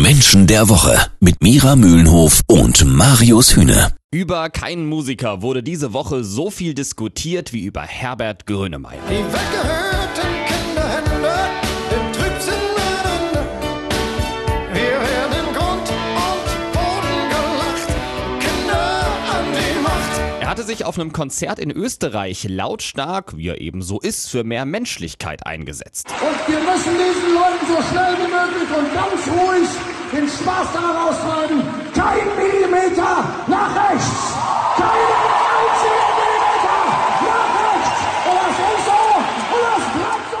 Menschen der Woche mit Mira Mühlenhof und Marius Hühne. Über keinen Musiker wurde diese Woche so viel diskutiert wie über Herbert Grönemeyer. Die weggehörten Kinderhände im Trübsinn werden. Wir werden Grund und Boden gelacht. Kinder an die Macht. Er hatte sich auf einem Konzert in Österreich lautstark, wie er eben so ist, für mehr Menschlichkeit eingesetzt. Und wir müssen diesen Leuten so schnell wie möglich und ganz ruhig den Spaß da raustreiben. Kein Millimeter nach rechts. Keinen.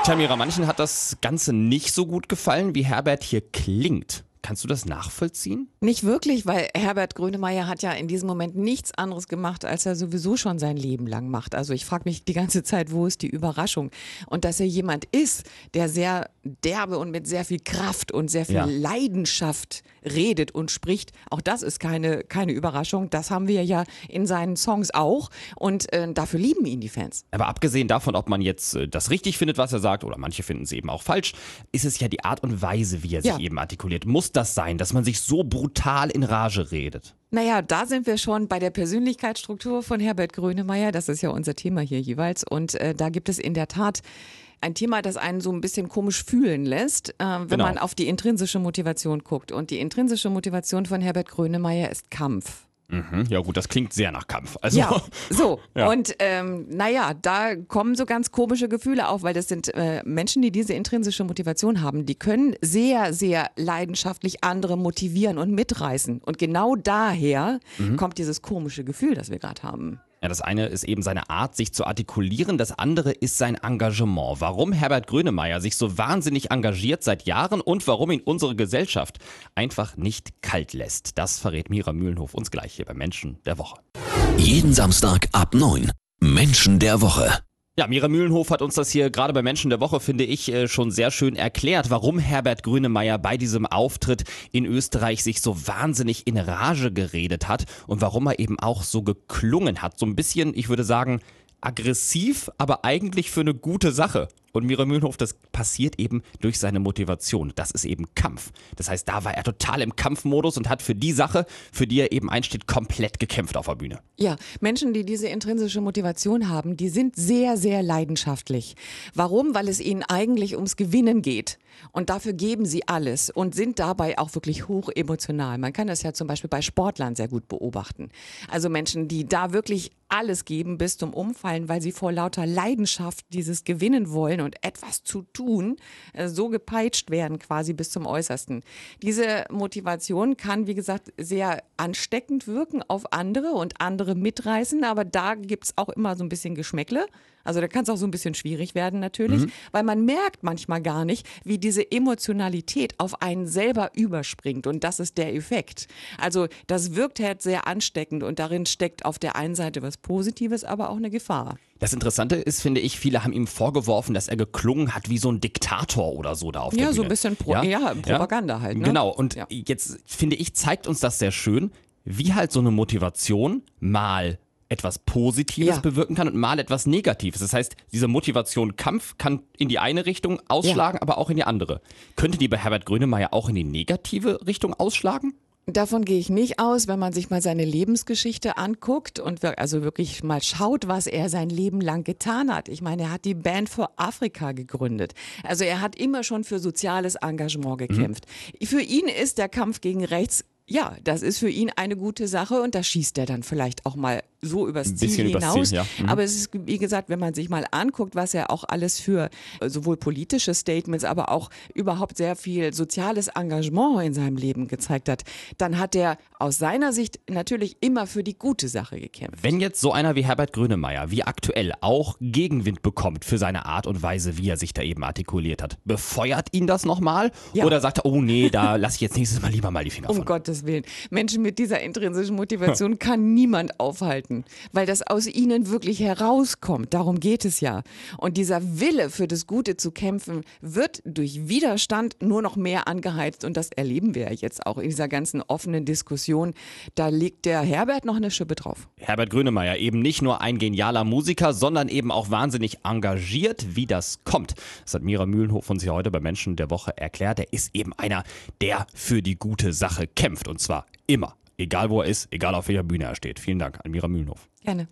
Tamira, manchen hat das Ganze nicht so gut gefallen, wie Herbert hier klingt. Kannst du das nachvollziehen? Nicht wirklich, weil Herbert Grönemeyer hat ja in diesem Moment nichts anderes gemacht, als er sowieso schon sein Leben lang macht. Also ich frage mich die ganze Zeit, wo ist die Überraschung? Und dass er jemand ist, der sehr derbe und mit sehr viel Kraft und sehr viel Ja. Leidenschaft redet und spricht, auch das ist keine, keine Überraschung. Das haben wir ja in seinen Songs auch. Und äh, dafür lieben ihn die Fans. Aber abgesehen davon, ob man jetzt äh, das richtig findet, was er sagt, oder manche finden es eben auch falsch, ist es ja die Art und Weise, wie er sich Ja. eben artikuliert. Muss das sein, dass man sich so brutal in Rage redet? Naja, da sind wir schon bei der Persönlichkeitsstruktur von Herbert Grönemeyer. Das ist ja unser Thema hier jeweils. Und äh, da gibt es in der Tat ein Thema, das einen so ein bisschen komisch fühlen lässt, äh, wenn Genau. man auf die intrinsische Motivation guckt. Und die intrinsische Motivation von Herbert Grönemeyer ist Kampf. Mhm. Ja gut, das klingt sehr nach Kampf. Also, Ja, so. Ja. Und ähm, naja, da kommen so ganz komische Gefühle auf, weil das sind äh, Menschen, die diese intrinsische Motivation haben, die können sehr, sehr leidenschaftlich andere motivieren und mitreißen. Und genau daher Mhm. kommt dieses komische Gefühl, das wir gerade haben. Ja, das eine ist eben seine Art, sich zu artikulieren, das andere ist sein Engagement. Warum Herbert Grönemeyer sich so wahnsinnig engagiert seit Jahren und warum ihn unsere Gesellschaft einfach nicht kalt lässt, das verrät Mira Mühlenhof uns gleich hier bei Menschen der Woche. Jeden Samstag ab 9. Menschen der Woche. Ja, Mira Mühlenhof hat uns das hier gerade bei Menschen der Woche, finde ich, äh, schon sehr schön erklärt, warum Herbert Grönemeyer bei diesem Auftritt in Österreich sich so wahnsinnig in Rage geredet hat und warum er eben auch so geklungen hat. So ein bisschen, ich würde sagen, aggressiv, aber eigentlich für eine gute Sache. Und Mira Mühlenhof, das passiert eben durch seine Motivation. Das ist eben Kampf. Das heißt, da war er total im Kampfmodus und hat für die Sache, für die er eben einsteht, komplett gekämpft auf der Bühne. Ja, Menschen, die diese intrinsische Motivation haben, die sind sehr, sehr leidenschaftlich. Warum? Weil es ihnen eigentlich ums Gewinnen geht. Und dafür geben sie alles und sind dabei auch wirklich hoch emotional. Man kann das ja zum Beispiel bei Sportlern sehr gut beobachten. Also Menschen, die da wirklich alles geben bis zum Umfallen, weil sie vor lauter Leidenschaft dieses Gewinnen wollen und etwas zu tun, äh, so gepeitscht werden quasi bis zum Äußersten. Diese Motivation kann, wie gesagt, sehr ansteckend wirken auf andere und andere mitreißen, aber da gibt's auch immer so ein bisschen Geschmäckle. Also da kann es auch so ein bisschen schwierig werden natürlich, weil man merkt manchmal gar nicht, wie diese Emotionalität auf einen selber überspringt und das ist der Effekt. Also das wirkt halt sehr ansteckend und darin steckt auf der einen Seite was Positives, aber auch eine Gefahr. Das Interessante ist, finde ich, viele haben ihm vorgeworfen, dass er geklungen hat wie so ein Diktator oder so da auf der Ja, Bühne. so ein bisschen Pro- ja, Propaganda halt, ne? Genau. Und Ja. jetzt finde ich, zeigt uns das sehr schön, wie halt so eine Motivation mal etwas Positives Ja. bewirken kann und mal etwas Negatives. Das heißt, diese Motivation Kampf kann in die eine Richtung ausschlagen, aber auch in die andere. Könnte die bei Herbert Grönemeyer auch in die negative Richtung ausschlagen? Davon gehe ich nicht aus, wenn man sich mal seine Lebensgeschichte anguckt und also wirklich mal schaut, was er sein Leben lang getan hat. Ich meine, er hat die Band für Afrika gegründet. Also er hat immer schon für soziales Engagement gekämpft. Für ihn ist der Kampf gegen rechts ja, das ist für ihn eine gute Sache und da schießt er dann vielleicht auch mal so übers Ein Ziel hinaus. Ziel, ja. Mhm. Aber es ist, wie gesagt, wenn man sich mal anguckt, was er auch alles für äh, sowohl politische Statements, aber auch überhaupt sehr viel soziales Engagement in seinem Leben gezeigt hat, dann hat er aus seiner Sicht natürlich immer für die gute Sache gekämpft. Wenn jetzt so einer wie Herbert Grönemeyer, wie aktuell, auch Gegenwind bekommt für seine Art und Weise, wie er sich da eben artikuliert hat, befeuert ihn das nochmal? Ja. Oder sagt er, oh nee, da lasse ich jetzt nächstes Mal lieber mal die Finger Um von? Gottes Willen. Menschen mit dieser intrinsischen Motivation kann niemand aufhalten. Werden, weil das aus ihnen wirklich herauskommt. Darum geht es ja. Und dieser Wille für das Gute zu kämpfen wird durch Widerstand nur noch mehr angeheizt und das erleben wir ja jetzt auch in dieser ganzen offenen Diskussion. Da legt der Herbert noch eine Schippe drauf. Herbert Grönemeyer eben nicht nur ein genialer Musiker, sondern eben auch wahnsinnig engagiert, wie das kommt. Das hat Mira Mühlenhof uns hier heute bei Menschen der Woche erklärt. Er ist eben einer, der für die gute Sache kämpft und zwar immer. Egal wo er ist, egal auf welcher Bühne er steht. Vielen Dank an Mira Mühlenhof. Gerne.